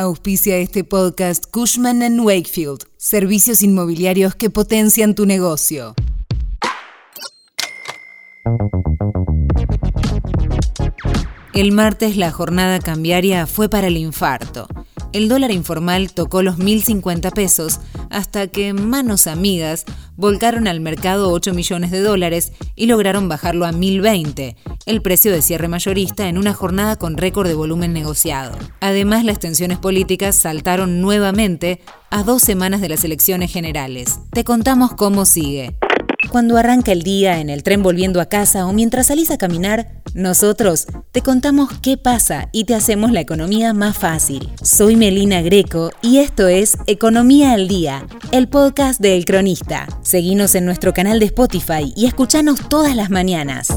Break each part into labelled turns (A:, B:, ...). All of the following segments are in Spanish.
A: Auspicia este podcast Cushman ⁇ Wakefield, servicios inmobiliarios que potencian tu negocio. El martes la jornada cambiaria fue para el infarto. El dólar informal tocó los 1.050 pesos hasta que manos amigas volcaron al mercado 8 millones de dólares y lograron bajarlo a 1.020, el precio de cierre mayorista en una jornada con récord de volumen negociado. Además, las tensiones políticas saltaron nuevamente a dos semanas de las elecciones generales. Te contamos cómo sigue. Cuando arranca el día en el tren volviendo a casa o mientras salís a caminar, nosotros te contamos qué pasa y te hacemos la economía más fácil. Soy Melina Greco y esto es Economía al Día, el podcast de El Cronista. Seguinos en nuestro canal de Spotify y escuchanos todas las mañanas.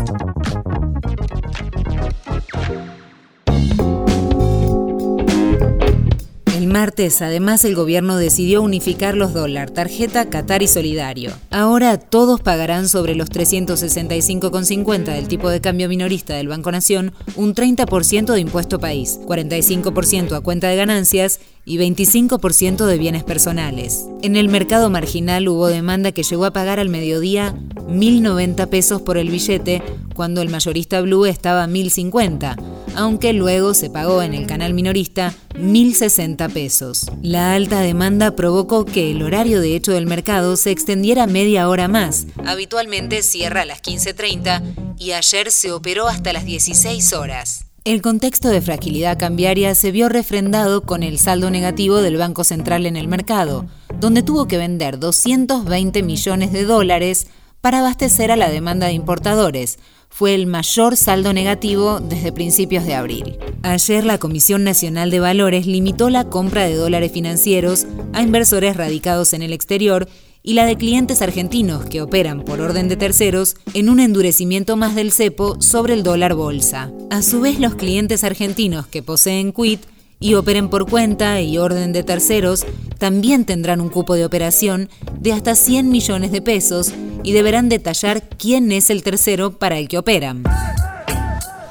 A: Martes, además, el gobierno decidió unificar los dólar, tarjeta, Qatar y solidario. Ahora todos pagarán sobre los 365,50 del tipo de cambio minorista del Banco Nación un 30% de impuesto país, 45% a cuenta de ganancias y 25% de bienes personales. En el mercado marginal hubo demanda que llegó a pagar al mediodía 1.090 pesos por el billete cuando el mayorista Blue estaba a 1.050, aunque luego se pagó en el canal minorista 1.060 pesos. La alta demanda provocó que el horario de hecho del mercado se extendiera media hora más. Habitualmente cierra a las 15.30 y ayer se operó hasta las 16 horas. El contexto de fragilidad cambiaria se vio refrendado con el saldo negativo del Banco Central en el mercado, donde tuvo que vender 220 millones de dólares para abastecer a la demanda de importadores. Fue el mayor saldo negativo desde principios de abril. Ayer la Comisión Nacional de Valores limitó la compra de dólares financieros a inversores radicados en el exterior y la de clientes argentinos que operan por orden de terceros en un endurecimiento más del cepo sobre el dólar bolsa. A su vez, los clientes argentinos que poseen quit y operen por cuenta y orden de terceros también tendrán un cupo de operación de hasta 100 millones de pesos y deberán detallar quién es el tercero para el que operan.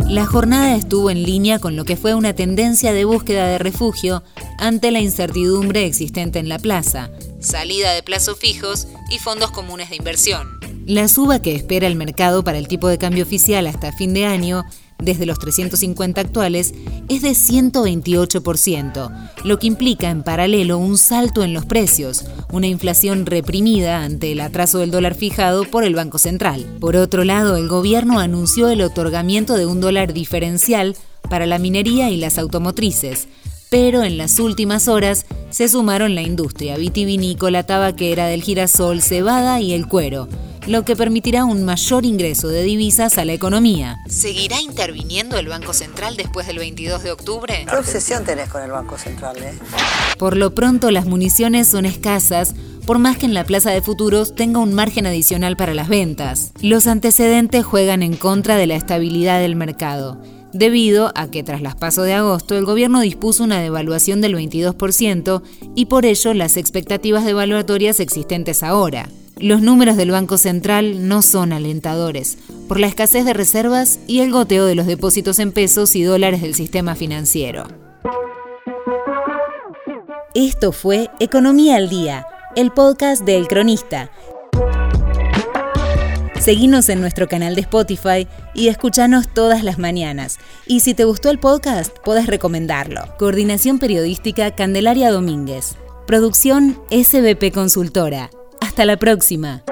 A: La jornada estuvo en línea con lo que fue una tendencia de búsqueda de refugio ante la incertidumbre existente en la plaza, salida de plazos fijos y fondos comunes de inversión. La suba que espera el mercado para el tipo de cambio oficial hasta fin de año, desde los 350 actuales, es de 128%, lo que implica en paralelo un salto en los precios, una inflación reprimida ante el atraso del dólar fijado por el Banco Central. Por otro lado, el gobierno anunció el otorgamiento de un dólar diferencial para la minería y las automotrices, pero en las últimas horas se sumaron la industria vitivinícola, tabaquera, del girasol, cebada y el cuero, lo que permitirá un mayor ingreso de divisas a la economía. ¿Seguirá interviniendo el Banco Central después del 22 de octubre?
B: ¿Qué obsesión tenés con el Banco Central? Eh?
A: Por lo pronto las municiones son escasas, por más que en la plaza de futuros tenga un margen adicional para las ventas. Los antecedentes juegan en contra de la estabilidad del mercado debido a que tras las pasos de agosto el gobierno dispuso una devaluación del 22% y por ello las expectativas devaluatorias existentes ahora. Los números del Banco Central no son alentadores, por la escasez de reservas y el goteo de los depósitos en pesos y dólares del sistema financiero. Esto fue Economía al Día, el podcast del Cronista Seguinos en nuestro canal de Spotify y escuchanos todas las mañanas. Y si te gustó el podcast, puedes recomendarlo. Coordinación Periodística Candelaria Domínguez. Producción SBP Consultora. Hasta la próxima.